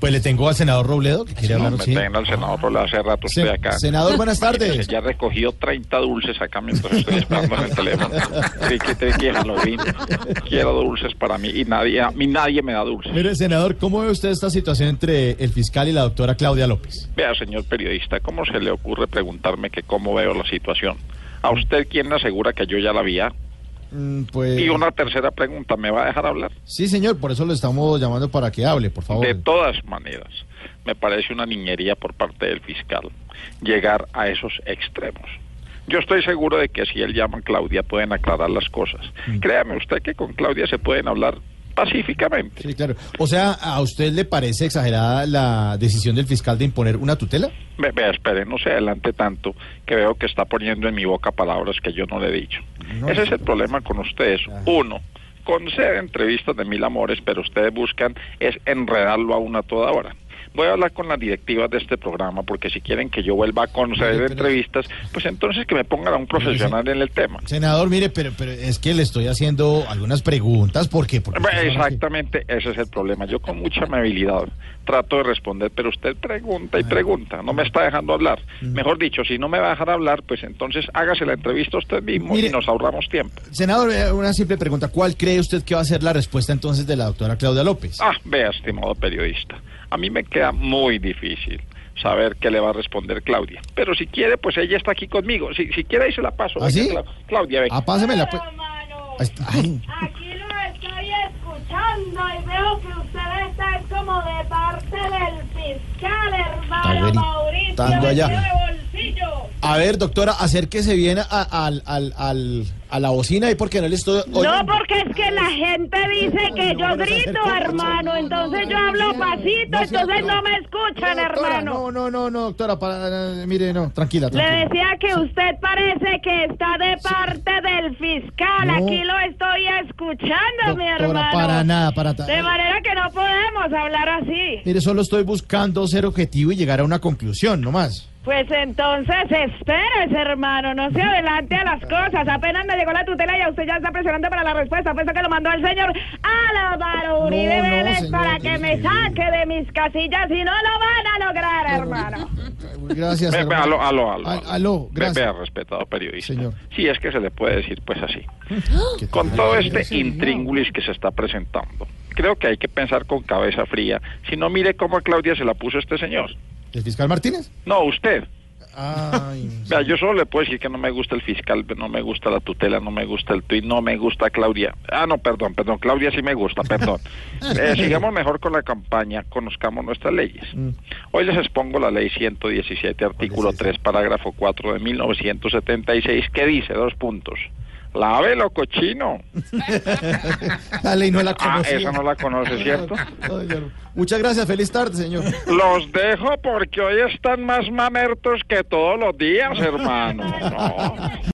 Pues le tengo al senador Robledo que quiere No, hablar. me sí. tengo al senador Rola hace rato Se- estoy acá. senador, buenas tardes. Ya recogió 30 dulces acá mientras estoy esperando en el teléfono. Te que Halloween. Quiero dulces para mí y nadie, a mí nadie me da dulces. Mire, senador, ¿cómo ve usted esta situación entre el fiscal y la doctora Claudia López? Vea, señor periodista, ¿cómo se le ocurre preguntarme que cómo veo la situación? ¿A usted quién le asegura que yo ya la vi? Mm, pues... Y una tercera pregunta, ¿me va a dejar hablar? Sí, señor, por eso lo estamos llamando para que hable, por favor. De todas maneras, me parece una niñería por parte del fiscal llegar a esos extremos. Yo estoy seguro de que si él llama a Claudia pueden aclarar las cosas. Créame usted que con Claudia se pueden hablar pacíficamente. Sí, claro. O sea, ¿a usted le parece exagerada la decisión del fiscal de imponer una tutela? Ve, vea, espere, no se adelante tanto, que veo que está poniendo en mi boca palabras que yo no le he dicho. No, Ese es el problema con ustedes. Uno, concede entrevistas de mil amores, pero ustedes buscan es enredarlo a una toda hora. Voy a hablar con las directivas de este programa, porque si quieren que yo vuelva a conceder Pero, entrevistas, pues entonces que me pongan a un profesional en el tema. Senador, mire, pero, pero es que le estoy haciendo algunas preguntas, ¿por qué? Porque Bueno, usted sabe que- Exactamente, ese es el problema. Yo con mucha amabilidad trato de responder, pero usted pregunta y pregunta, no me está dejando hablar. Mm. Mejor dicho, si no me va a dejar hablar, pues entonces hágase la entrevista usted mismo Mire- y nos ahorramos tiempo. Senador, eh, una simple pregunta. ¿Cuál cree usted que va a ser la respuesta entonces de la doctora Claudia López? Ah, vea, estimado periodista, a mí me queda muy difícil saber qué le va a responder Claudia. Pero si quiere, pues ella está aquí conmigo. Si, si quiere, ahí se la paso. ¿Ah, sí? Cla- Claudia, venga. Ah, pues. Ahí está. Ay, Aquí lo estoy escuchando y veo que usted está como de parte del fiscal, hermano Está Mauricio. allá. de bolsillo. A ver, doctora, acérquese bien al, al, al, a la bocina ahí porque no le estoy No, oyendo. porque es que la gente dice que yo grito, hermano. Entonces yo hablo pasito, No entonces no me escuchan, Doctora, hermano. No, no, no, no, doctora, para, eh, mire, no, tranquila, Le tranquila. decía que usted parece que está de parte del fiscal. No. Aquí lo estoy escuchando, mi hermano. para nada, para ta- De manera que no podemos hablar así. Mire, solo estoy buscando ser objetivo y llegar a una conclusión, no más. Pues entonces espérese, hermano, no se adelante a las cosas. Apenas me llegó la tutela y a usted ya está presionando para la respuesta. Pues que lo mandó el señor Álvaro Uribe No, no, Vélez señor, para que me saque de mis casillas y no lo van a lograr, hermano. Gracias, ve, hermano. aló, aló, aló. Gracias. Vea, respetado periodista. Señor. Sí, es que se le puede decir pues así. ¿Qué Con todo este intríngulis que se está presentando, creo que hay que pensar con cabeza fría. Si no, mire cómo a Claudia se la puso este señor. ¿El fiscal Martínez? No, usted. Ay, Vea, yo solo le puedo decir que no me gusta el fiscal, no me gusta la tutela, no me gusta el tuit, no me gusta Claudia. Ah, no, perdón, perdón, Claudia sí me gusta, perdón. Eh, sigamos mejor con la campaña, conozcamos nuestras leyes. Mm. Hoy les expongo la ley 117, artículo esa? 3, parágrafo 4 de 1976, que dice, dos puntos, lávelo cochino. la ley no la Ah, conocía. esa no la conoce, ¿cierto? Muchas gracias, feliz tarde, señor. Los dejo porque hoy están más mamertos que todos los días, hermano. No.